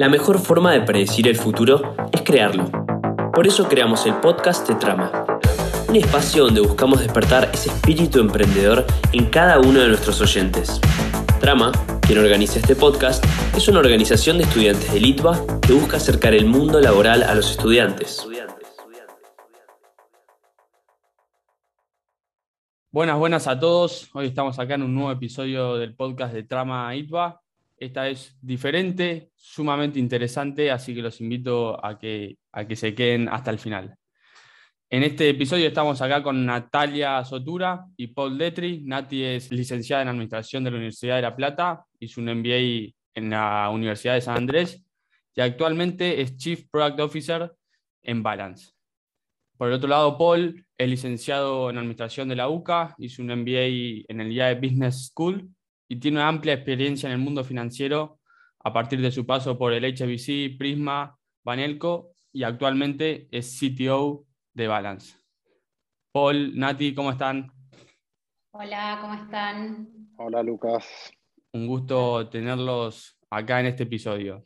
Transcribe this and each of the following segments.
La mejor forma de predecir el futuro es crearlo. Por eso creamos el podcast de Trama, un espacio donde buscamos despertar ese espíritu emprendedor en cada uno de nuestros oyentes. Trama, quien organiza este podcast, es una organización de estudiantes de Litva que busca acercar el mundo laboral a los estudiantes. Buenas, buenas a todos. Hoy estamos acá en un nuevo episodio del podcast de Trama ITVA. Esta es diferente, sumamente interesante, así que los invito a que, a que se queden hasta el final. En este episodio estamos acá con Natalia Sotura y Paul Detri. Nati es licenciada en Administración de la Universidad de La Plata, hizo un MBA en la Universidad de San Andrés y actualmente es Chief Product Officer en Balance. Por el otro lado, Paul es licenciado en Administración de la UCA, hizo un MBA en el IAE Business School y tiene una amplia experiencia en el mundo financiero a partir de su paso por el HBC, Prisma, Banelco y actualmente es CTO de Balance. Paul, Nati, ¿cómo están? Hola, ¿cómo están? Hola, Lucas. Un gusto tenerlos acá en este episodio.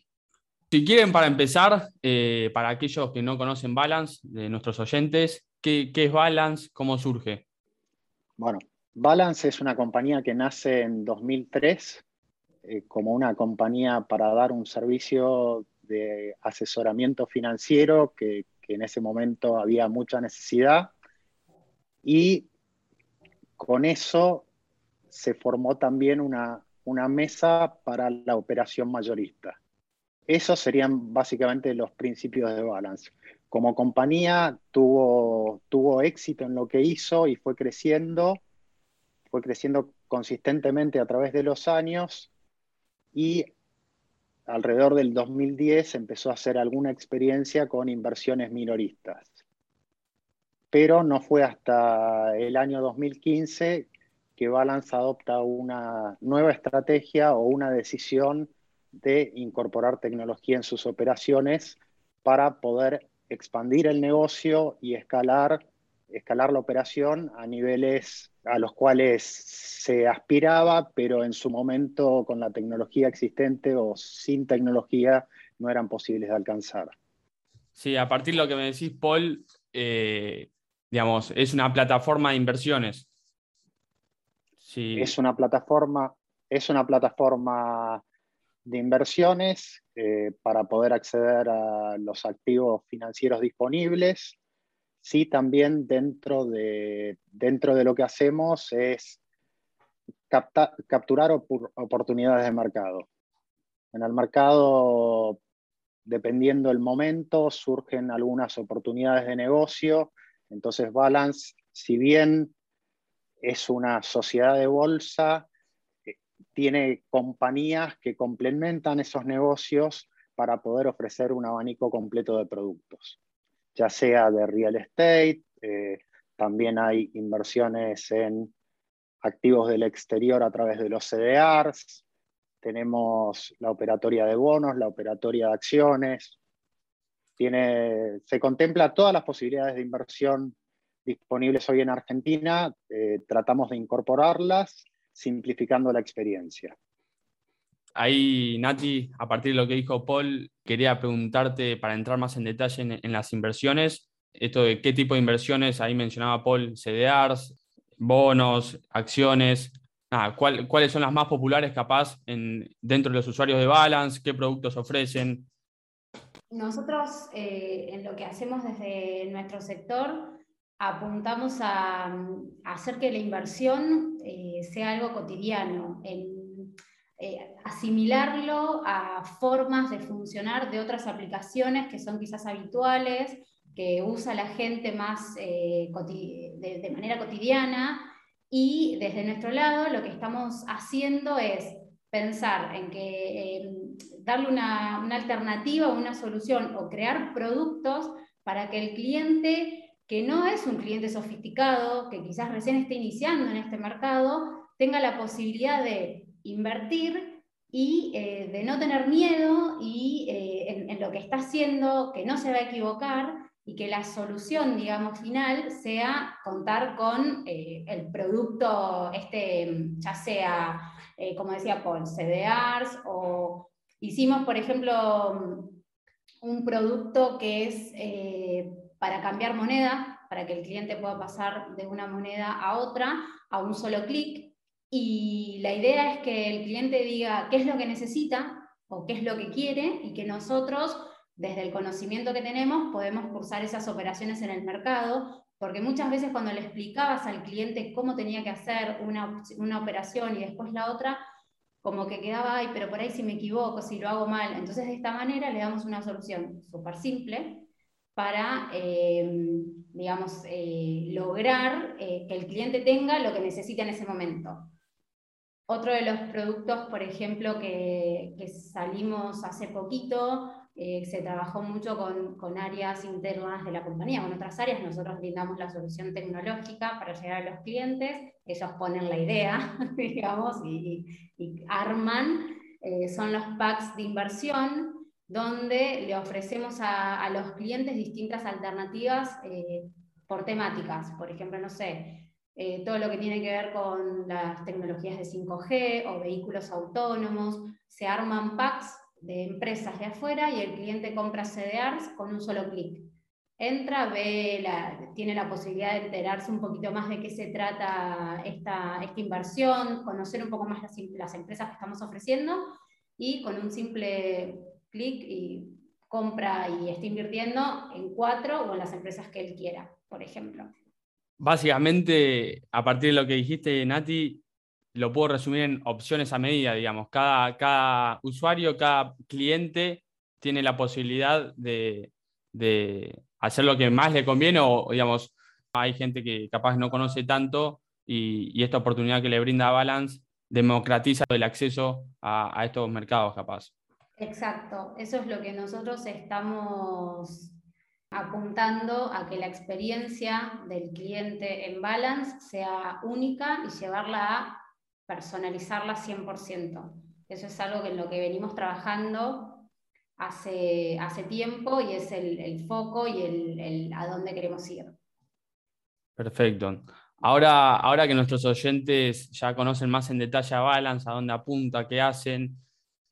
Si quieren, para empezar, eh, para aquellos que no conocen Balance, de nuestros oyentes, ¿qué, ¿qué, es Balance? ¿Cómo surge? Bueno, Balance es una compañía que nace en 2003 eh, como una compañía para dar un servicio de asesoramiento financiero que, que, en ese momento había mucha necesidad y con eso se formó también una, una mesa para la operación mayorista. Esos serían básicamente los principios de Balance. Como compañía tuvo, tuvo éxito en lo que hizo y fue creciendo fue creciendo consistentemente a través de los años y alrededor del 2010 empezó a hacer alguna experiencia con inversiones minoristas. Pero no fue hasta el año 2015 que Balance adopta una nueva estrategia o una decisión de incorporar tecnología en sus operaciones para poder expandir el negocio y escalar, escalar la operación a niveles a los cuales se aspiraba, pero en su momento con la tecnología existente o sin tecnología no eran posibles de alcanzar. Sí, a partir de lo que me decís, Paul, eh, digamos, es una plataforma de inversiones. Sí. Es una plataforma, es una plataforma de inversiones eh, para poder acceder a los activos financieros disponibles sí también dentro de, dentro de lo que hacemos es capturar oportunidades de mercado. En el mercado, dependiendo del momento, surgen algunas oportunidades de negocio. Entonces, Balance, si bien es una sociedad de bolsa, eh, tiene compañías que complementan esos negocios para poder ofrecer un abanico completo de productos ya sea de real estate, eh, también hay inversiones en activos del exterior a través de los CDRs, tenemos la operatoria de bonos, la operatoria de acciones, tiene, se contempla todas las posibilidades de inversión disponibles hoy en Argentina, eh, tratamos de incorporarlas simplificando la experiencia. Ahí, Nati, a partir de lo que dijo Paul, quería preguntarte para entrar más en detalle en, las inversiones, esto de qué tipo de inversiones, ahí mencionaba Paul, CDRs, bonos, acciones, ¿cuáles son las más populares capaz en, dentro de los usuarios de Balance? ¿Qué productos ofrecen? Nosotros eh, en lo que hacemos desde nuestro sector apuntamos a, hacer que la inversión eh, sea algo cotidiano. En, eh, asimilarlo a formas de funcionar de otras aplicaciones que son quizás habituales, que usa la gente más eh, de, manera cotidiana. Y desde nuestro lado lo que estamos haciendo es pensar en que darle una, una alternativa, una solución o crear productos para que el cliente que no es un cliente sofisticado, que quizás recién esté iniciando en este mercado, tenga la posibilidad de invertir y eh, de no tener miedo y, eh, en, lo que está haciendo, que no se va a equivocar y que la solución, digamos, final sea contar con eh, el producto, este, ya sea, como decía Paul, CDRs o Hicimos, por ejemplo, un producto que es para cambiar moneda, para que el cliente pueda pasar de una moneda a otra a un solo clic. Y la idea es que el cliente diga qué es lo que necesita o qué es lo que quiere y que nosotros, desde el conocimiento que tenemos, podemos cursar esas operaciones en el mercado, porque muchas veces cuando le explicabas al cliente cómo tenía que hacer una, una operación y después la otra, como que quedaba, ay, pero por ahí si me equivoco, si lo hago mal. Entonces, de esta manera le damos una solución súper simple para, eh, digamos, eh, lograr eh, que el cliente tenga lo que necesita en ese momento. Otro de los productos, por ejemplo, que, salimos hace poquito, eh, se trabajó mucho con, con, áreas internas de la compañía, con otras áreas. Nosotros brindamos la solución tecnológica para llegar a los clientes, ellos ponen la idea, digamos, y, y arman. Eh, son los packs de inversión, donde le ofrecemos a, a los clientes distintas alternativas eh, por temáticas. Por ejemplo, no sé, eh, todo lo que tiene que ver con las tecnologías de 5G o vehículos autónomos, se arman packs de empresas de afuera y el cliente compra CDRs con un solo clic. Entra, ve tiene la posibilidad de enterarse un poquito más de qué se trata esta, esta inversión, conocer un poco más las, empresas que estamos ofreciendo y con un simple clic compra y está invirtiendo en cuatro o en las empresas que él quiera, por ejemplo. Básicamente, a partir de lo que dijiste, Nati, lo puedo resumir en opciones a medida, digamos. Cada, cada usuario, cada cliente tiene la posibilidad de, de, hacer lo que más le conviene o, digamos, hay gente que capaz no conoce tanto y, y esta oportunidad que le brinda Balance democratiza el acceso a, a estos mercados, capaz. Exacto, eso es lo que nosotros estamos apuntando a que la experiencia del cliente en Balance sea única y llevarla a personalizarla 100%. Eso es algo en lo que venimos trabajando hace, hace tiempo y es el, foco y el, el, a dónde queremos ir. Perfecto. Ahora, ahora que nuestros oyentes ya conocen más en detalle a Balance, a dónde apunta, qué hacen,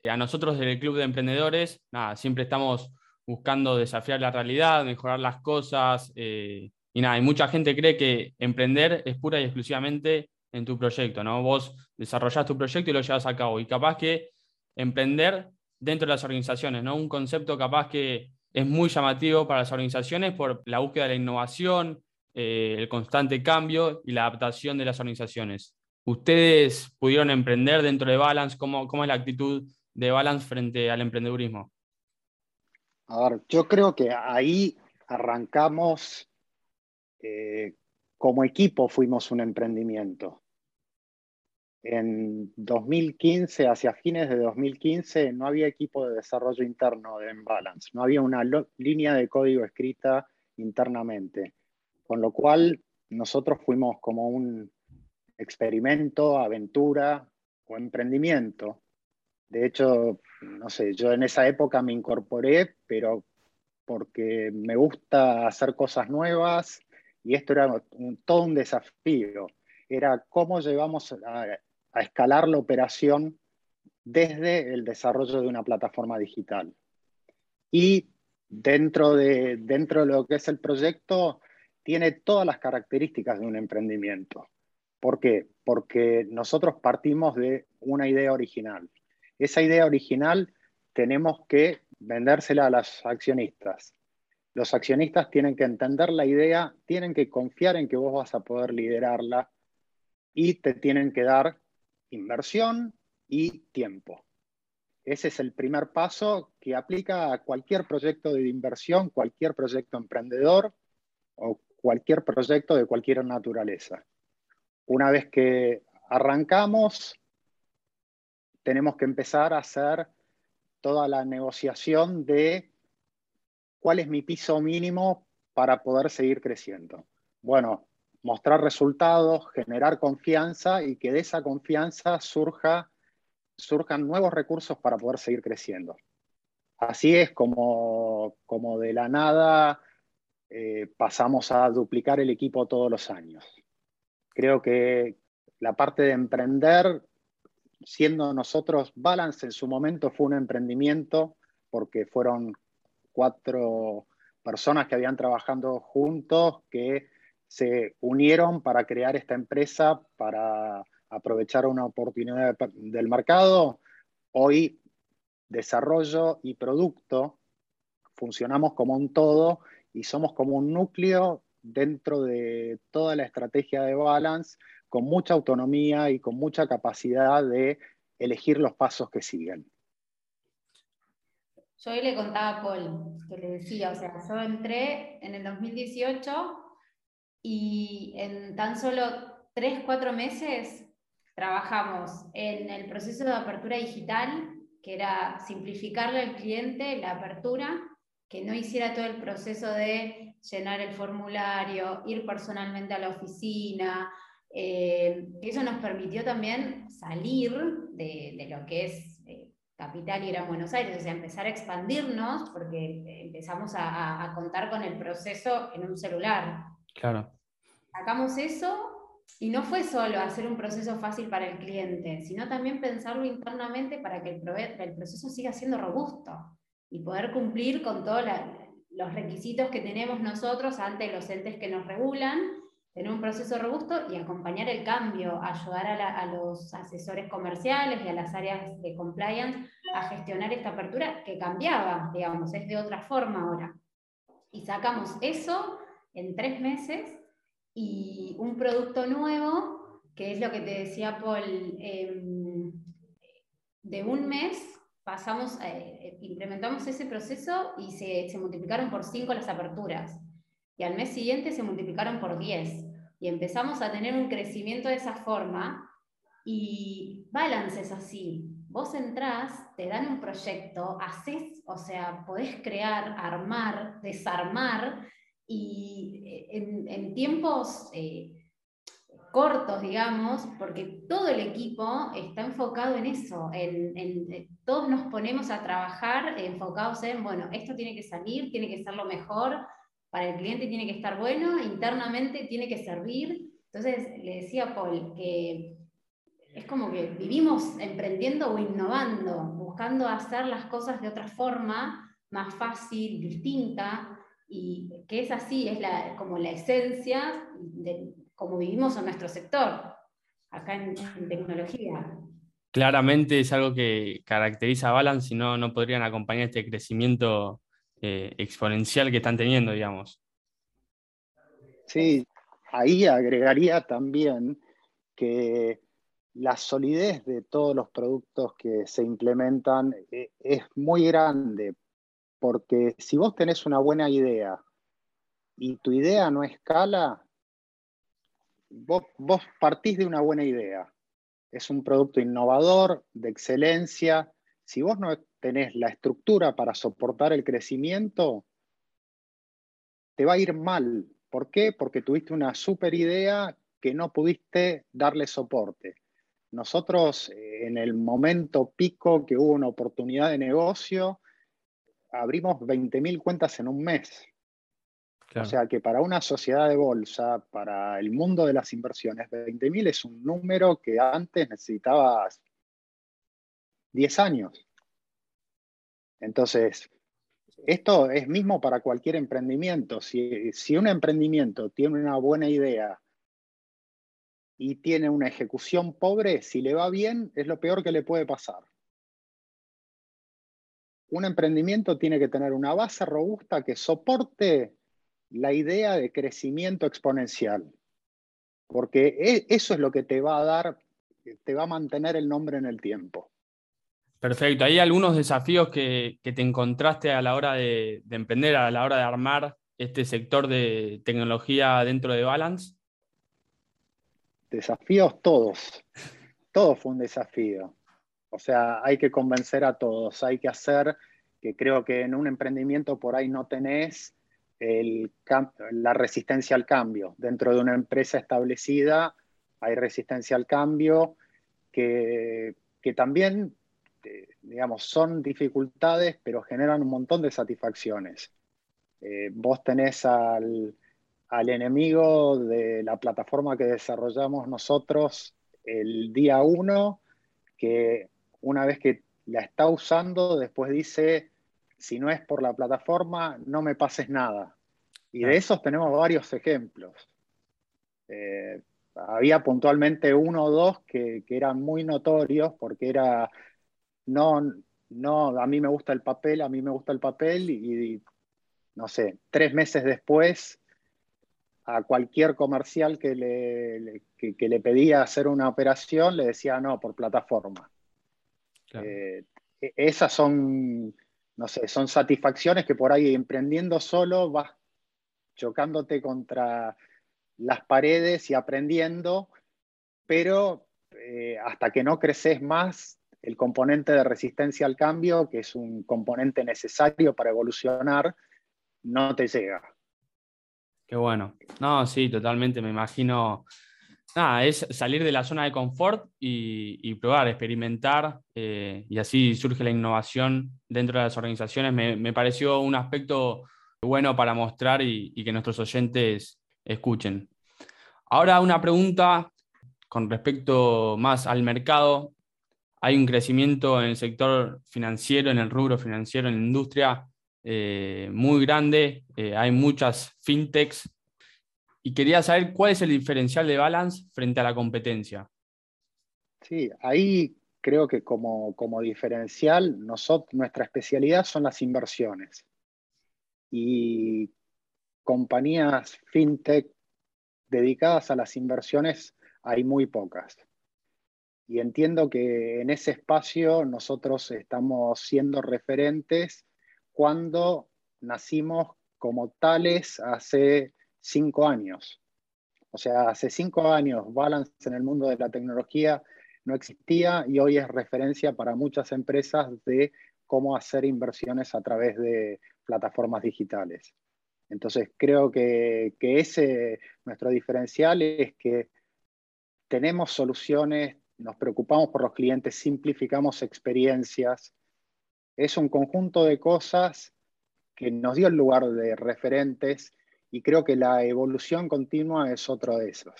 eh, a nosotros del Club de Emprendedores, nada, siempre estamos buscando desafiar la realidad, mejorar las cosas. Eh, y nada, y mucha gente cree que emprender es pura y exclusivamente en tu proyecto, ¿no? Vos desarrollás tu proyecto y lo llevas a cabo. Y capaz que emprender dentro de las organizaciones, ¿no? Un concepto capaz que es muy llamativo para las organizaciones por la búsqueda de la innovación, eh, el constante cambio y la adaptación de las organizaciones. ¿Ustedes pudieron emprender dentro de Balance? ¿Cómo, cómo es la actitud de Balance frente al emprendedurismo? A ver, yo creo que ahí arrancamos, eh, como equipo fuimos un emprendimiento. En 2015, hacia fines de 2015, no había equipo de desarrollo interno de Balance, no había una línea de código escrita internamente, con lo cual nosotros fuimos como un experimento, aventura o emprendimiento de hecho, no sé, yo en esa época me incorporé, pero porque me gusta hacer cosas nuevas y esto era todo un desafío. Era cómo llevamos a, a escalar la operación desde el desarrollo de una plataforma digital. Y dentro de, dentro de lo que es el proyecto, tiene todas las características de un emprendimiento. ¿Por qué? Porque nosotros partimos de una idea original esa idea original tenemos que vendérsela a los accionistas. Los accionistas tienen que entender la idea, tienen que confiar en que vos vas a poder liderarla y te tienen que dar inversión y tiempo. Ese es el primer paso que aplica a cualquier proyecto de inversión, cualquier proyecto emprendedor o cualquier proyecto de cualquier naturaleza. Una vez que arrancamos, tenemos que empezar a hacer toda la negociación de cuál es mi piso mínimo para poder seguir creciendo. Bueno, mostrar resultados, generar confianza y que de esa confianza surja, surjan nuevos recursos para poder seguir creciendo. Así es como, como de la nada eh, pasamos a duplicar el equipo todos los años. Creo que la parte de emprender siendo nosotros, Balance en su momento fue un emprendimiento porque fueron cuatro personas que habían trabajado juntos que se unieron para crear esta empresa, para aprovechar una oportunidad del mercado. Hoy, desarrollo y producto funcionamos como un todo y somos como un núcleo dentro de toda la estrategia de Balance, con mucha autonomía y con mucha capacidad de elegir los pasos que siguen. Yo hoy le contaba a Paul, que le decía, o sea, yo entré en el 2018 y en tan solo tres, cuatro meses trabajamos en el proceso de apertura digital, que era simplificarle al cliente la apertura, que no hiciera todo el proceso de llenar el formulario, ir personalmente a la oficina. Eh, eso nos permitió también salir de, lo que es eh, capital y era Buenos Aires, o sea, empezar a expandirnos porque empezamos a, a contar con el proceso en un celular. Claro. Sacamos eso y no fue solo hacer un proceso fácil para el cliente, sino también pensarlo internamente para que el, el proceso siga siendo robusto y poder cumplir con todos los requisitos que tenemos nosotros ante los entes que nos regulan, tener un proceso robusto y acompañar el cambio, ayudar a, a, los asesores comerciales y a las áreas de compliance a gestionar esta apertura que cambiaba, digamos, es de otra forma ahora. Y sacamos eso en tres meses y un producto nuevo, que es lo que te decía Paul, em, de un mes pasamos, eh, eh, implementamos ese proceso y se, se, multiplicaron por 5 las aperturas. Y al mes siguiente se multiplicaron por 10. Y empezamos a tener un crecimiento de esa forma. Y Balance es así. Vos entrás, te dan un proyecto, haces, o sea, podés crear, armar, desarmar, y eh, en, en tiempos cortos, digamos, porque todo el equipo está enfocado en eso, en, en, todos nos ponemos a trabajar enfocados en, bueno, esto tiene que salir, tiene que ser lo mejor, para el cliente tiene que estar bueno, internamente tiene que servir. Entonces, le decía Paul que es como que vivimos emprendiendo o innovando, buscando hacer las cosas de otra forma, más fácil, distinta, y que es así, es la, como la esencia de, como vivimos en nuestro sector, acá en, tecnología. Claramente es algo que caracteriza a Balance, si no, no podrían acompañar este crecimiento eh, exponencial que están teniendo, digamos. Sí, ahí agregaría también que la solidez de todos los productos que se implementan eh, es muy grande, porque si vos tenés una buena idea y tu idea no escala, vos, partís de una buena idea. Es un producto innovador, de excelencia. Si vos no tenés la estructura para soportar el crecimiento, te va a ir mal. ¿Por qué? Porque tuviste una super idea que no pudiste darle soporte. Nosotros, eh, en el momento pico que hubo una oportunidad de negocio, abrimos 20.000 cuentas en un mes. O sea que para una sociedad de bolsa, para el mundo de las inversiones, 20.000 es un número que antes necesitabas 10 años. Entonces, esto es mismo para cualquier emprendimiento. Si, si un emprendimiento tiene una buena idea y tiene una ejecución pobre, si le va bien, es lo peor que le puede pasar. Un emprendimiento tiene que tener una base robusta que soporte la idea de crecimiento exponencial, porque e, eso es lo que te va a dar, te va a mantener el nombre en el tiempo. Perfecto. ¿Hay algunos desafíos que, te encontraste a la hora de, emprender, a la hora de armar este sector de tecnología dentro de Balance? Desafíos todos. Todo fue un desafío. O sea, hay que convencer a todos, hay que hacer, que creo que en un emprendimiento por ahí no tenés, la resistencia al cambio. Dentro de una empresa establecida hay resistencia al cambio que, también, eh, digamos, son dificultades, pero generan un montón de satisfacciones. Eh, vos tenés al, al enemigo de la plataforma que desarrollamos nosotros el día uno, que una vez que la está usando, después dice, si no es por la plataforma, no me pases nada. Y de esos tenemos varios ejemplos. Eh, había puntualmente uno o dos que, eran muy notorios porque era, no, no, a mí me gusta el papel, a mí me gusta el papel y, no sé, tres meses después a cualquier comercial que le, que, le pedía hacer una operación le decía no, por plataforma. Eh, e, esas son, no sé, son satisfacciones que por ahí emprendiendo solo vas chocándote contra las paredes y aprendiendo, pero eh, hasta que no creces más, el componente de resistencia al cambio, que es un componente necesario para evolucionar, no te llega. Qué bueno. No, sí, totalmente. Me imagino. Nada, es salir de la zona de confort y, probar, experimentar, eh, y así surge la innovación dentro de las organizaciones. Me, pareció un aspecto bueno para mostrar y que nuestros oyentes escuchen. Ahora una pregunta con respecto más al mercado. Hay un crecimiento en el sector financiero, en el rubro financiero, en la industria eh, muy grande. Eh, hay muchas fintechs. Y quería saber cuál es el diferencial de Balance frente a la competencia. Sí, ahí creo que como, diferencial, nuestra especialidad son las inversiones. Y compañías fintech dedicadas a las inversiones hay muy pocas. Y entiendo que en ese espacio nosotros estamos siendo referentes cuando nacimos como tales hace cinco años. O sea, hace cinco años Balance en el mundo de la tecnología no existía y hoy es referencia para muchas empresas de cómo hacer inversiones a través de plataformas digitales. Entonces creo que, ese, nuestro diferencial es que tenemos soluciones, nos preocupamos por los clientes, simplificamos experiencias. Es un conjunto de cosas que nos dio el lugar de referentes y creo que la evolución continua es otro de esos.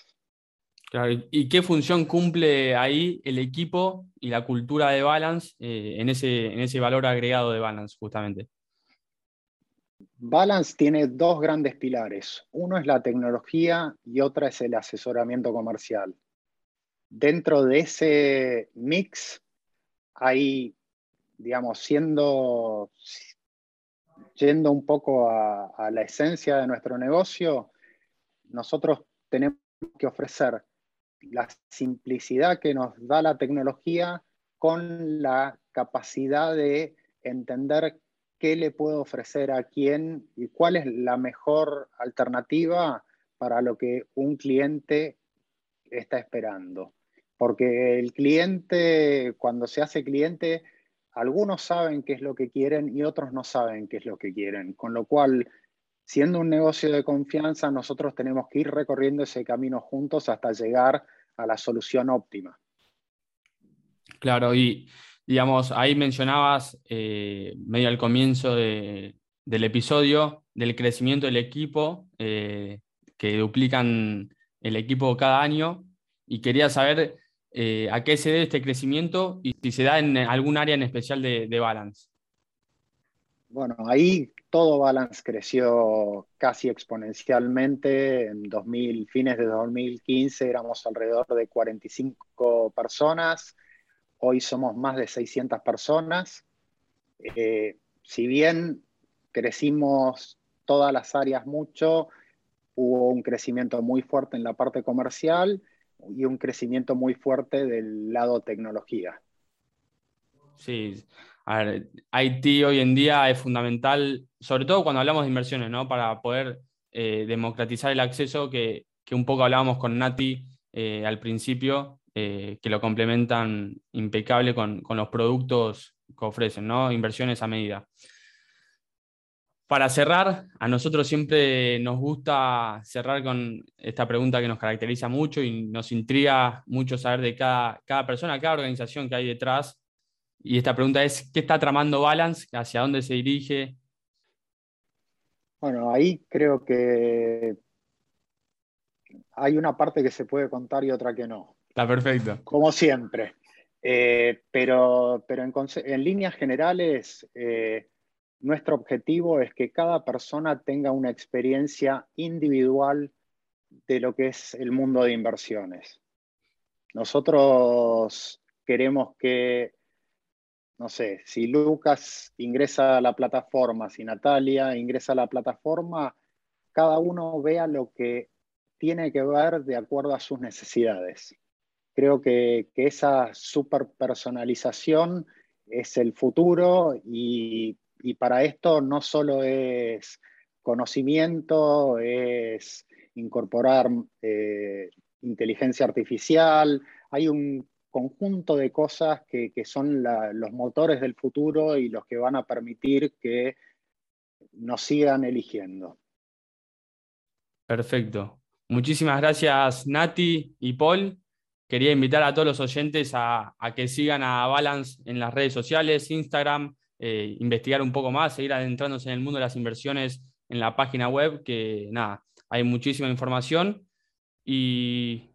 ¿Y qué función cumple ahí el equipo y la cultura de Balance eh, en, ese, en ese valor agregado de Balance, justamente? Balance tiene dos grandes pilares. Uno es la tecnología y otra es el asesoramiento comercial. Dentro de ese mix hay, digamos, siendo, yendo un poco a, la esencia de nuestro negocio, nosotros tenemos que ofrecer la simplicidad que nos da la tecnología con la capacidad de entender qué le puedo ofrecer a quién y cuál es la mejor alternativa para lo que un cliente está esperando. Porque el cliente, cuando se hace cliente, algunos saben qué es lo que quieren y otros no saben qué es lo que quieren. Con lo cual, siendo un negocio de confianza, nosotros tenemos que ir recorriendo ese camino juntos hasta llegar a la solución óptima. Claro, y digamos, ahí mencionabas eh, medio al comienzo del episodio del crecimiento del equipo, eh, que duplican el equipo cada año, y quería saber eh, a qué se debe este crecimiento y si se da en algún área en especial de, Balance. Bueno, ahí todo Balance creció casi exponencialmente. En 2000, fines de 2015 éramos alrededor de 45 personas Hoy somos más de 600 personas. Eh, si bien crecimos todas las áreas mucho, hubo un crecimiento muy fuerte en la parte comercial y un crecimiento muy fuerte del lado tecnología. Sí, a ver, IT hoy en día es fundamental, sobre todo cuando hablamos de inversiones, ¿no? Para poder eh, democratizar el acceso que, un poco hablábamos con Nati eh, al principio, eh, que lo complementan impecable con, los productos que ofrecen, ¿no? Inversiones a medida. Para cerrar, a nosotros siempre nos gusta cerrar con esta pregunta que nos caracteriza mucho y nos intriga mucho saber de cada, cada persona, cada organización que hay detrás. Y esta pregunta es, ¿qué está tramando Balance? ¿Hacia dónde se dirige? Bueno, ahí creo que hay una parte que se puede contar y otra que no. Está perfecto. Como siempre. Eh, pero, pero en, líneas generales, eh, nuestro objetivo es que cada persona tenga una experiencia individual de lo que es el mundo de inversiones. Nosotros queremos que, no sé, si Lucas ingresa a la plataforma, si Natalia ingresa a la plataforma, cada uno vea lo que tiene que ver de acuerdo a sus necesidades. Creo que, esa superpersonalización es el futuro y, para esto no solo es conocimiento, es incorporar eh, inteligencia artificial, hay un conjunto de cosas que, son los motores del futuro y los que van a permitir que nos sigan eligiendo. Perfecto. Muchísimas gracias Nati y Paul. Quería invitar a todos los oyentes a, que sigan a Balance en las redes sociales, Instagram, eh, investigar un poco más, seguir adentrándose en el mundo de las inversiones en la página web, que nada, hay muchísima información y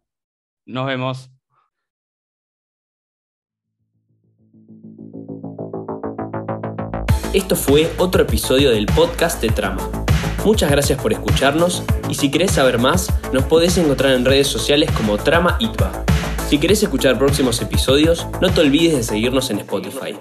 nos vemos. Esto fue otro episodio del podcast de Trama. Muchas gracias por escucharnos y si querés saber más, nos podés encontrar en redes sociales como Trama ITBA. Si querés escuchar próximos episodios, no te olvides de seguirnos en Spotify.